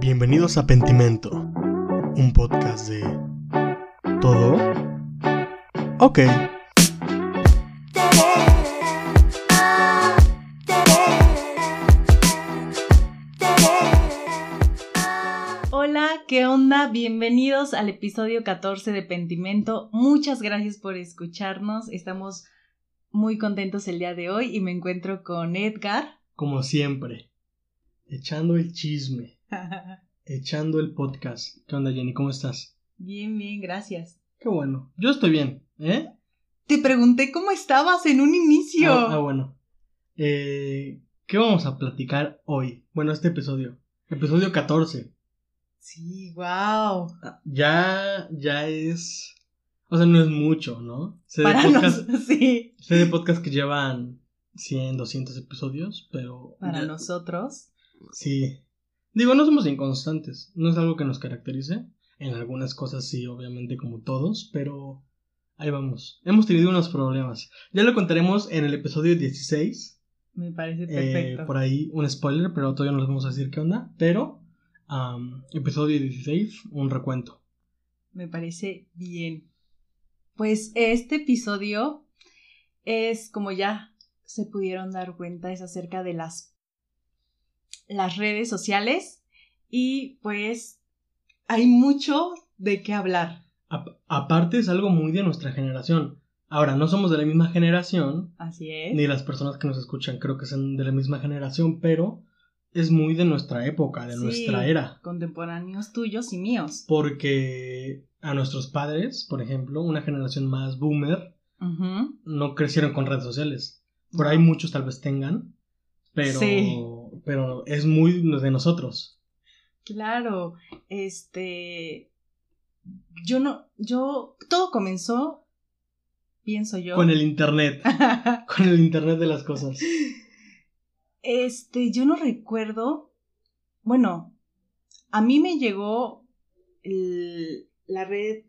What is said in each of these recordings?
Bienvenidos a Pentimento, un podcast de... ¿Todo? Ok. Hola, ¿qué onda? Bienvenidos al episodio 14 de Pentimento. Muchas gracias por escucharnos. Estamos muy contentos el día de hoy y me encuentro con Edgar. Como siempre, echando el chisme, echando el podcast. ¿Qué onda, Jenny? ¿Cómo estás? Bien, bien, gracias. Qué bueno. Yo estoy bien, ¿eh? Te pregunté cómo estabas en un inicio. Ah, ah, bueno. Eh, ¿Qué vamos a platicar hoy? Bueno, este episodio. Episodio 14. Sí, wow. Ya, ya es. O sea, no es mucho, ¿no? Sé de Para podcast, nos- sí. sé de podcast que llevan 100, 200 episodios, pero. Para ya- nosotros. Sí. Digo, no somos inconstantes. No es algo que nos caracterice. En algunas cosas sí, obviamente, como todos, pero ahí vamos. Hemos tenido unos problemas. Ya lo contaremos en el episodio 16. Me parece Eh, perfecto. por ahí un spoiler, pero todavía no les vamos a decir qué onda. Pero, am, episodio 16, un recuento. Me parece bien. Pues este episodio es, como ya se pudieron dar cuenta, es acerca de las, las redes sociales y pues hay mucho de qué hablar. A- aparte, es algo muy de nuestra generación. Ahora, no somos de la misma generación, Así es. ni las personas que nos escuchan creo que son de la misma generación, pero es muy de nuestra época, de Sí, nuestra era. Contemporáneos tuyos y míos. Porque a nuestros padres, por ejemplo, una generación más boomer, no crecieron con redes sociales. Por ahí muchos tal vez tengan, pero, Sí. Pero es muy de nosotros. Claro, este, yo no, yo, todo comenzó, pienso yo. Con el internet, con el internet de las cosas. Este, yo no recuerdo. Bueno, a mí me llegó el- la red,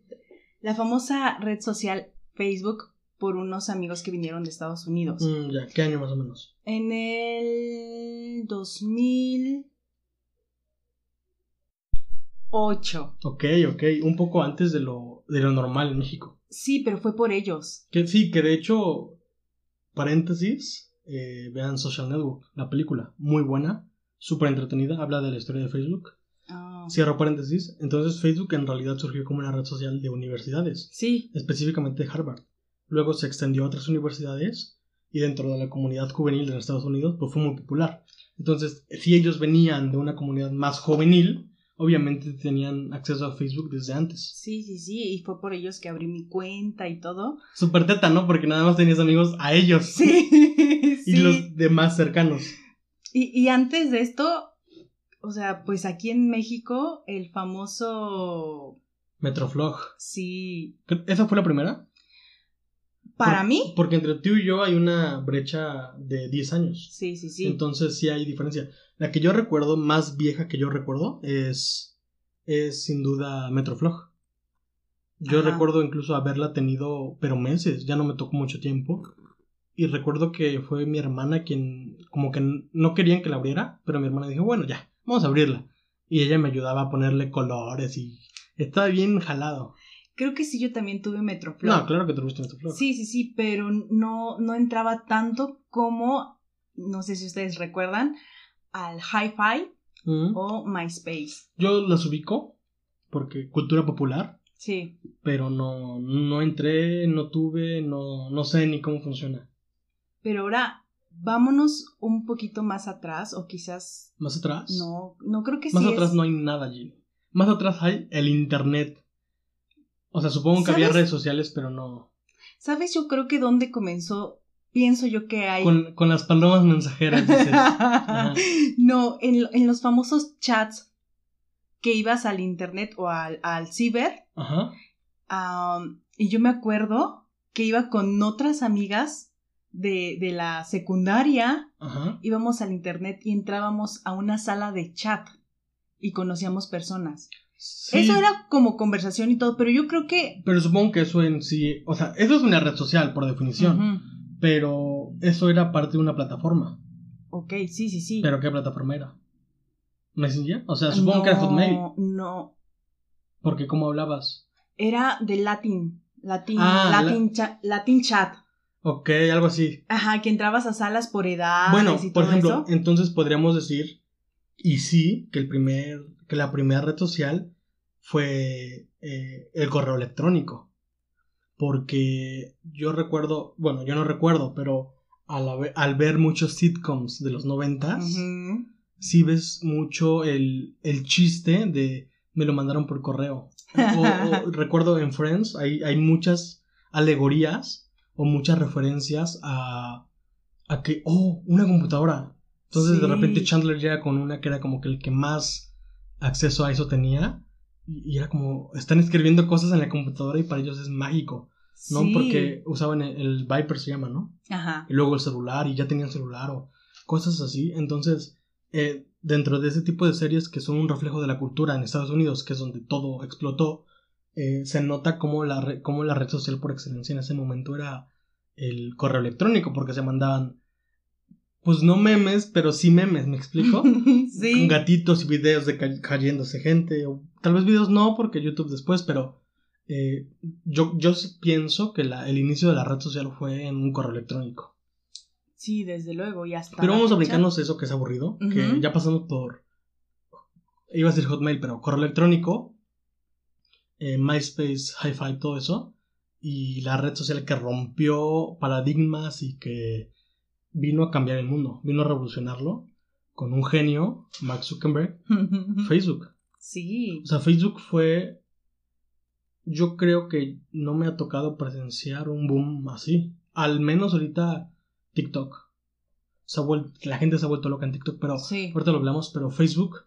la famosa red social Facebook por unos amigos que vinieron de Estados Unidos. Mm, ya, ¿qué año más o menos? En el 2008. Ok, ok, un poco antes de lo, de lo normal en México. Sí, pero fue por ellos. Que sí, que de hecho, paréntesis, eh, vean Social Network, la película, muy buena, súper entretenida, habla de la historia de Facebook. Ah, Cierro paréntesis, entonces Facebook en realidad surgió como una red social de universidades, sí, específicamente de Harvard. Luego se extendió a otras universidades y dentro de la comunidad juvenil de los Estados Unidos pues fue muy popular. Entonces, si ellos venían de una comunidad más juvenil, obviamente tenían acceso a Facebook desde antes. sí, sí, sí. Y fue por ellos que abrí mi cuenta y todo. Súper teta, ¿no? Porque nada más tenías amigos a ellos. Sí, y sí. los demás cercanos. Y, y antes de esto, o sea, pues aquí en México, el famoso. Metroflog. Sí. ¿Esa fue la primera? Para Por- mí. Porque entre tú y yo hay una brecha de 10 años. Sí, sí, sí. Entonces sí hay diferencia. La que yo recuerdo, más vieja que yo recuerdo, es, es sin duda Metroflog. Yo Ajá. recuerdo incluso haberla tenido, pero meses, ya no me tocó mucho tiempo. Y recuerdo que fue mi hermana quien, como que no querían que la abriera, pero mi hermana dijo, bueno, ya, vamos a abrirla. Y ella me ayudaba a ponerle colores y estaba bien jalado. Creo que sí, yo también tuve Metroflog. No, claro que te gusta Metroflog. Sí, sí, sí, pero no, no entraba tanto como, no sé si ustedes recuerdan, al Hi-Fi Mm. o MySpace. Yo las ubico porque cultura popular, Sí. pero no, no entré, no tuve, no, no sé ni cómo funciona. Pero ahora, vámonos un poquito más atrás, o quizás. Más atrás. No, no creo que Más sí. atrás es- no hay nada allí. Más atrás hay el internet. O sea, supongo que había ¿Sabes? redes sociales, pero no. ¿Sabes? Yo creo que donde comenzó, pienso yo que hay. Con, con las palomas mensajeras, dices. No, en, en los famosos chats que ibas al internet o al, al ciber, Ajá. y yo me acuerdo que iba con otras amigas de, de la secundaria, Ajá. íbamos al internet y entrábamos a una sala de chat y conocíamos personas. Sí, Eso era como conversación y todo, pero yo creo que... Pero supongo que eso en sí. O sea, eso es una red social, por definición. Pero eso era parte de una plataforma. Ok, sí, sí, sí. ¿Pero qué plataforma era? Messenger. O sea, supongo que era Hotmail. No, Porque ¿cómo hablabas? era de Latin. Latin, Ah, la- Latin, cha- Latin chat. Ok, algo así. Ajá, que entrabas a salas por edad. bueno, y por todo ejemplo, eso. entonces podríamos decir, y sí, que el primer, que la primera red social fue eh, el correo electrónico. Porque yo recuerdo, bueno, yo no recuerdo, pero al, ver muchos sitcoms de los noventas, sí ves mucho el, el chiste de me lo mandaron por correo. O, o recuerdo en Friends hay, hay muchas alegorías o muchas referencias a, a que, oh, una computadora. Entonces de repente Chandler llega con una que era como que el que más acceso a eso tenía. Y, y era como, están escribiendo cosas en la computadora y para ellos es mágico, ¿no? Sí. Porque usaban el, el Viper se llama, ¿no? Ajá. y luego el celular y ya tenían celular o cosas así. Entonces, eh, dentro de ese tipo de series que son un reflejo de la cultura en Estados Unidos, que es donde todo explotó, eh, se nota como la, re- cómo la red social por excelencia en ese momento era el correo electrónico, porque se mandaban, pues no memes, pero sí memes, ¿me explico? sí. Con gatitos y videos de ca- cayéndose gente, o tal vez videos no, porque YouTube después, pero eh, yo, yo pienso que la- el inicio de la red social fue en un correo electrónico. Sí, desde luego, y hasta. Pero vamos a brincarnos eso que es aburrido, que ya pasamos por... Iba a decir Hotmail, pero correo electrónico, eh, MySpace, Hi-Fi, todo eso, y la red social que rompió paradigmas y que vino a cambiar el mundo, vino a revolucionarlo, con un genio, Mark Zuckerberg, Facebook. Sí. O sea, Facebook fue... Yo creo que no me ha tocado presenciar un boom así. Al menos ahorita TikTok. Se ha vuel- la gente se ha vuelto loca en TikTok, pero Sí. ahorita lo hablamos, pero Facebook,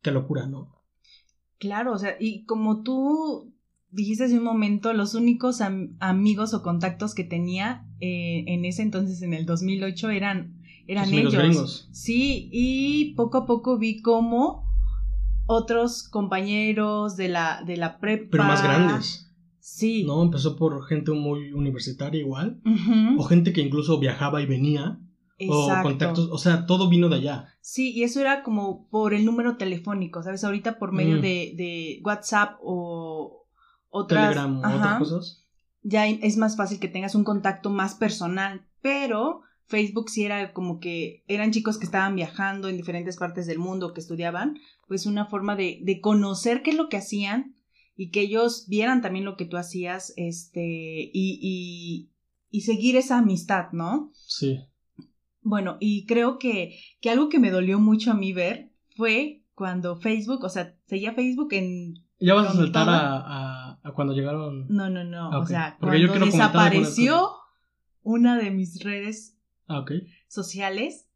qué locura, ¿no? Claro, o sea, y como tú dijiste hace un momento, los únicos am- amigos o contactos que tenía eh, en ese entonces, en el 2008, eran, eran Los ellos. gringos. Sí, y poco a poco vi cómo otros compañeros de la, de la prepa. Pero más grandes, Sí. ¿no? Empezó por gente muy universitaria igual, o gente que incluso viajaba y venía, o Exacto. contactos, o sea, todo vino de allá. Sí, y eso era como por el número telefónico, ¿sabes? Ahorita por medio Mm. de, de WhatsApp o otras, Telegram ajá, otras cosas. ya es más fácil que tengas un contacto más personal, pero Facebook sí era como que eran chicos que estaban viajando en diferentes partes del mundo, que estudiaban, pues una forma de, de conocer qué es lo que hacían y que ellos vieran también lo que tú hacías, este, y, y, y seguir esa amistad, ¿no? Sí. Bueno, y creo que, que algo que me dolió mucho a mí ver fue cuando Facebook, o sea, seguía Facebook en... Ya vas a saltar a- a cuando llegaron... No, no, no. Ah, O sea, Porque cuando desapareció una de mis redes Ah, sociales,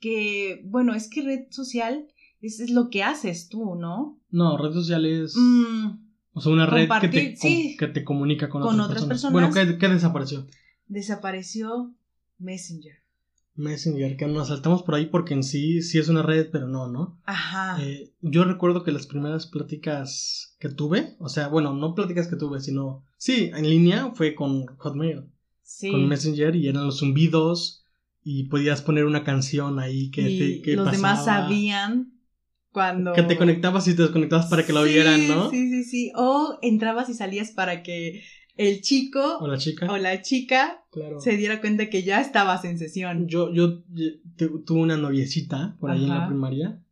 que, bueno, es que red social es, es lo que haces tú, ¿no? No, red social es... Mm, O sea, una red que te, sí. que te comunica con, Con otras, otras personas. personas. Bueno, ¿qué, qué desapareció? desapareció Messenger. Messenger, que nos saltamos por ahí porque en sí sí es una red, pero no, ¿no? Ajá. Eh, yo recuerdo que las primeras pláticas que tuve, o sea, bueno, no pláticas que tuve, sino... Sí, en línea fue con Hotmail, sí. con Messenger y eran los zumbidos y podías poner una canción ahí que, y te, que los demás sabían cuando... Que te conectabas y te desconectabas para que lo Sí, vieran, ¿no? Sí, sí, sí. O entrabas y salías para que el chico O la chica. o la chica Claro. se diera cuenta que ya estabas en sesión. Yo, yo, yo tu- tuve una noviecita por ahí en la primaria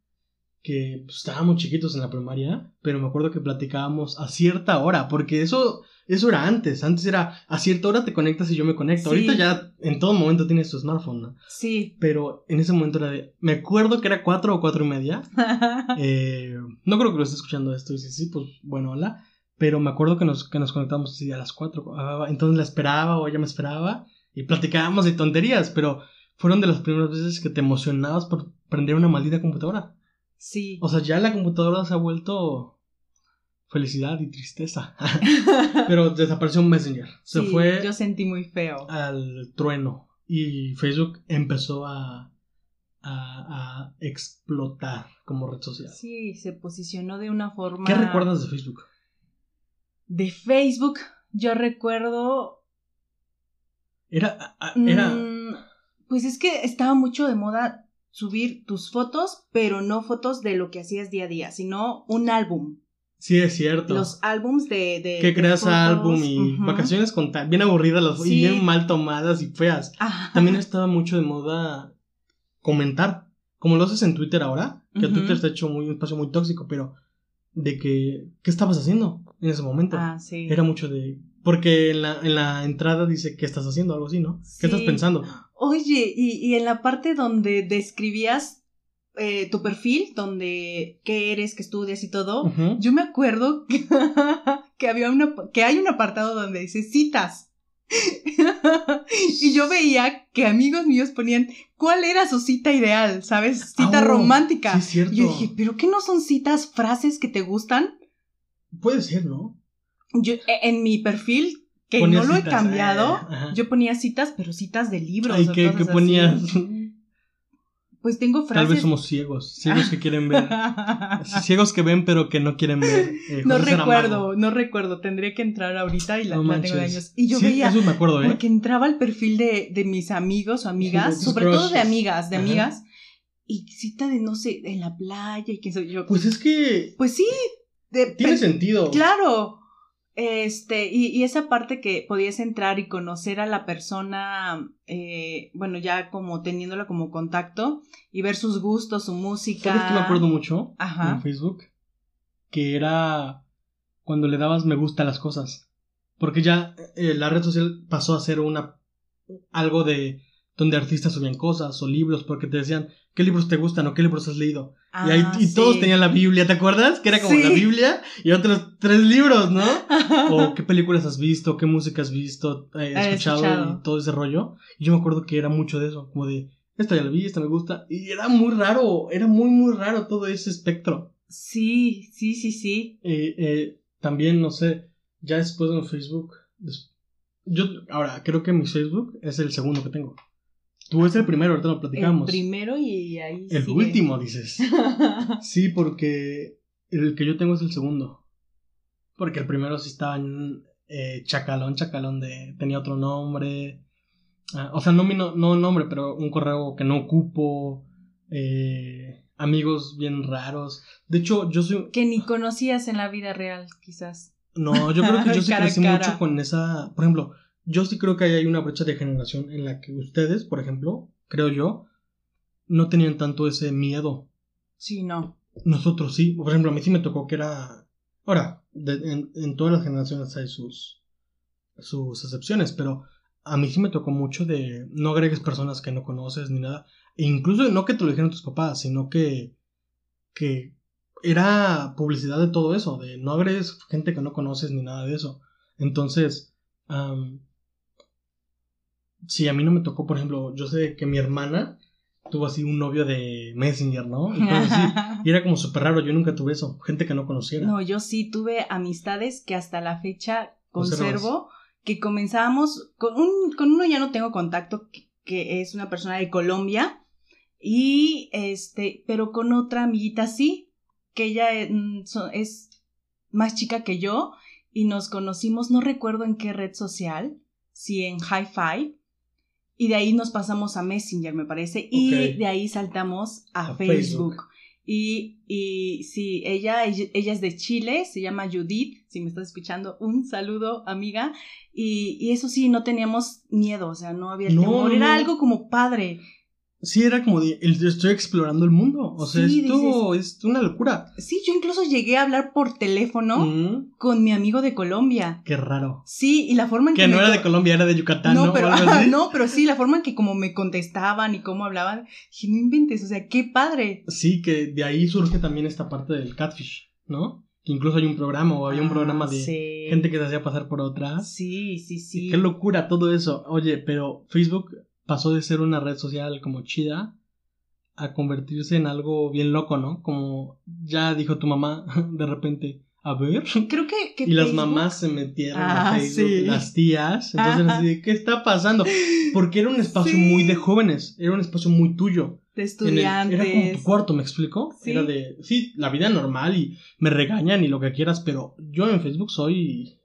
que pues, estábamos chiquitos en la primaria, pero me acuerdo que platicábamos a cierta hora, porque eso, eso era antes. Antes era a cierta hora te conectas y yo me conecto. Sí. Ahorita ya en todo momento tienes tu smartphone, ¿no? Sí. Pero en ese momento era de. Me acuerdo que era cuatro o cuatro y media. Eh, no creo que lo esté escuchando esto. Y si sí, pues bueno, hola. Pero me acuerdo que nos, que nos conectamos así a las cuatro. Ah, Entonces la esperaba o ella me esperaba. Y platicábamos de tonterías. Pero fueron de las primeras veces que te emocionabas por prender una maldita computadora. sí. O sea, ya la computadora se ha vuelto felicidad y tristeza. pero desapareció un Messenger. Se Sí, fue Yo sentí muy feo. al trueno. Y Facebook empezó a, a, a explotar como red social. Sí, se posicionó de una forma. ¿Qué recuerdas de Facebook? De Facebook, yo recuerdo. Era, era, mm, pues es que estaba mucho de moda subir tus fotos, pero no fotos de lo que hacías día a día, sino un álbum. Sí, es cierto. Los álbums de... de que creas álbum y vacaciones con ta- bien aburridas las Sí. y bien mal tomadas y feas. Ajá. También estaba mucho de moda comentar, como lo haces en Twitter ahora, que Ujú. Twitter está hecho muy un espacio muy tóxico, pero de que ¿qué estabas haciendo en ese momento? Ah, sí. Era mucho de porque en la, en la entrada dice qué estás haciendo, algo así, ¿no? ¿Qué estás pensando? Oye, y, y en la parte donde describías eh, tu perfil, donde qué eres, qué estudias y todo, yo me acuerdo que, que había una, que hay un apartado donde dice citas. y yo veía que amigos míos ponían cuál era su cita ideal, ¿sabes? Cita Ah, oh, romántica. Sí. Y yo dije, ¿pero qué no son citas, frases que te gustan? Puede ser, ¿no? Yo, e- en mi perfil, que no lo he cambiado, eh, yo ponía citas, pero citas de libros. Ay, ¿qué, qué ponías? Pues tengo Tal frases. vez somos ciegos, ciegos que quieren ver. Ciegos que ven pero que no quieren ver. Eh, no recuerdo, no recuerdo. Tendría que entrar ahorita y la, No la tengo de años. Y yo Sí, veía, Eso me acuerdo, ¿eh? porque entraba al perfil de, de mis amigos o amigas, sobre todo de amigas, de Ajá. amigas, y cita de, no sé, en la playa y qué soy yo. Pues es que Pues sí, de, tiene sentido. Claro. Este, y, y esa parte que podías entrar y conocer a la persona, eh, bueno, ya como teniéndola como contacto y ver sus gustos, su música. ¿Sabes que me acuerdo mucho Ajá. en Facebook? Que era cuando le dabas me gusta a las cosas. Porque ya eh, la red social pasó a ser una algo de donde artistas subían cosas o libros porque te decían qué libros te gustan o qué libros has leído. Y ahí, Ah, y todos sí. tenían la Biblia, ¿te acuerdas? Que era como Sí. la Biblia y otros tres libros, ¿no? o qué películas has visto, qué música has visto, eh, escuchado, escuchado. y todo ese rollo. Y yo me acuerdo que era mucho de eso, como de, esta ya la vi, esta me gusta. Y era muy raro, era muy, muy raro todo ese espectro. Sí, sí, sí, sí. Eh, eh, también, no sé, ya después en Facebook, yo ahora creo que mi Facebook es el segundo que tengo. Tú es el primero, ahorita lo El platicamos. primero y ahí El sigue. último, dices. Sí, porque el que yo tengo es el segundo. Porque el primero sí estaba en eh, Chacalón, Chacalón de... tenía otro nombre. Ah, o sea, no mi no, no nombre, pero un correo que no ocupo. eh, amigos bien raros. De hecho, yo soy... que ni conocías en la vida real, quizás. No, yo creo que yo sí crecí mucho con esa... Por ejemplo, yo sí creo que ahí hay una brecha de generación en la que ustedes, por ejemplo, creo yo, no tenían tanto ese miedo Sí, no. Nosotros sí. Por ejemplo, a mí sí me tocó que era. Ahora, de- en, en todas las generaciones hay sus, sus excepciones, pero a mí sí me tocó mucho de no agregues personas que no conoces ni nada. E incluso no que te lo dijeran tus papás, sino que, que era publicidad de todo eso, de no agregues gente que no conoces ni nada de eso. Entonces, sí, a mí no me tocó, por ejemplo, yo sé que mi hermana tuvo así un novio de Messenger, ¿no? Y así. Y era como súper raro, yo nunca tuve eso, gente que no conociera. No, yo sí tuve amistades que hasta la fecha conservo, que comenzábamos, con, un, con uno ya no tengo contacto, que, que es una persona de Colombia, y este, pero con otra amiguita sí, que ella mm, es más chica que yo, y nos conocimos, no recuerdo en qué red social, si en Hi-Fi, y de ahí nos pasamos a Messenger, me parece, y de ahí saltamos a, A Facebook. Facebook. Y, y sí, ella, ella es de Chile, se llama Judith, si me estás escuchando, un saludo, amiga. Y, y eso sí, no teníamos miedo, o sea, no había No, temor, no, era no. algo como padre. Sí, era como de, estoy explorando el mundo. O sea, Sí, esto es una locura. Sí, yo incluso llegué a hablar por teléfono Mm, con mi amigo de Colombia. qué raro. Sí, y la forma en que... Que no me era de Colombia, era de Yucatán, ¿no? No, pero, no, pero sí, la forma en que como me contestaban y cómo hablaban, dije, no inventes, o sea, qué padre. Sí, que de ahí surge también esta parte del catfish, ¿no? Que incluso hay un programa o había un Ah, programa de sí. gente que se hacía pasar por otras. Sí, sí, sí. Qué locura todo eso. Oye, pero Facebook pasó de ser una red social como chida a convertirse en algo bien loco, ¿no? Como ya dijo tu mamá de repente, a ver. Creo que... que Y las mamás se metieron Ah, a Facebook, sí. las tías. Entonces, así de, ¿qué está pasando? Porque era un espacio Sí. muy de jóvenes, era un espacio muy tuyo. de el- estudiantes. era como tu cuarto, ¿me explico? Sí. Era de, sí, la vida normal y me regañan y lo que quieras, pero yo en Facebook soy,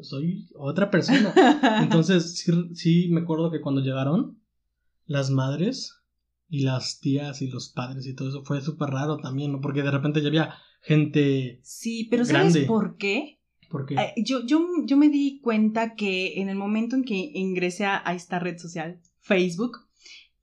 soy otra persona. Entonces, sí, sí me acuerdo que cuando llegaron, las madres y las tías y los padres y todo eso fue súper raro también, ¿no? Porque de repente ya había gente. Sí, pero ¿sabes por qué? Porque Eh, Yo, yo, yo me di cuenta que en el momento en que ingresé a, a esta red social, Facebook,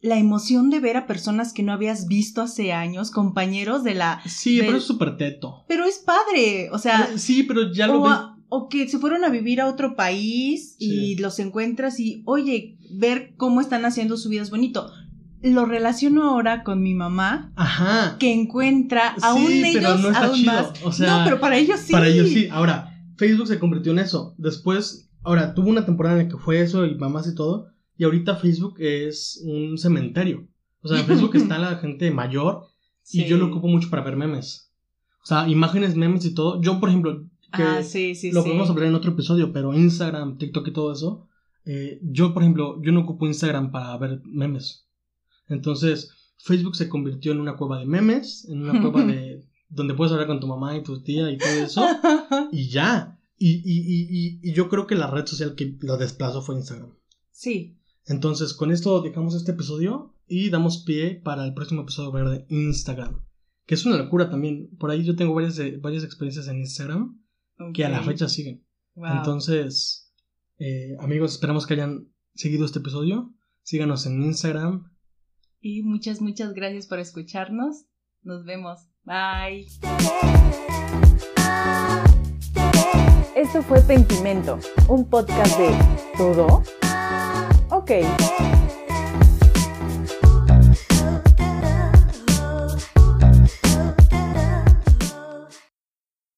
la emoción de ver a personas que no habías visto hace años, compañeros de la... sí, del- pero es súper teto. Pero es padre, o sea, sí, pero ya lo o, ves. O que se fueron a vivir a otro país y Sí. los encuentras y, oye, ver cómo están haciendo su vida es bonito. Lo relaciono ahora con mi mamá, Ajá. que encuentra aún sí, ellos pero no está aún chido. más. O sea, no, pero para ellos sí. Para ellos sí. Ahora, Facebook se convirtió en eso. Después, ahora, tuvo una temporada en la que fue eso y mamás y todo. Y ahorita Facebook es un cementerio. O sea, en Facebook está la gente mayor y Sí. yo lo ocupo mucho para ver memes. O sea, imágenes, memes y todo. Yo, por ejemplo, que Ah, sí, sí, lo sí. podemos hablar en otro episodio, pero Instagram, TikTok y todo eso. eh, yo, por ejemplo, yo no ocupo Instagram para ver memes. Entonces, Facebook se convirtió en una cueva de memes, en una cueva de donde puedes hablar con tu mamá y tu tía y todo eso. y ya. Y, y, y, y, y yo creo que la red social que lo desplazó fue Instagram. sí. Entonces, con esto dejamos este episodio y damos pie para el próximo episodio ver de Instagram. Que es una locura también. Por ahí yo tengo varias, varias experiencias en Instagram que a la fecha siguen. Wow. Entonces, eh, amigos, esperamos que hayan seguido este episodio. Síganos en Instagram. Y muchas, muchas gracias por escucharnos. Nos vemos. Bye. Esto fue Pentimento, un podcast de todo. Ok.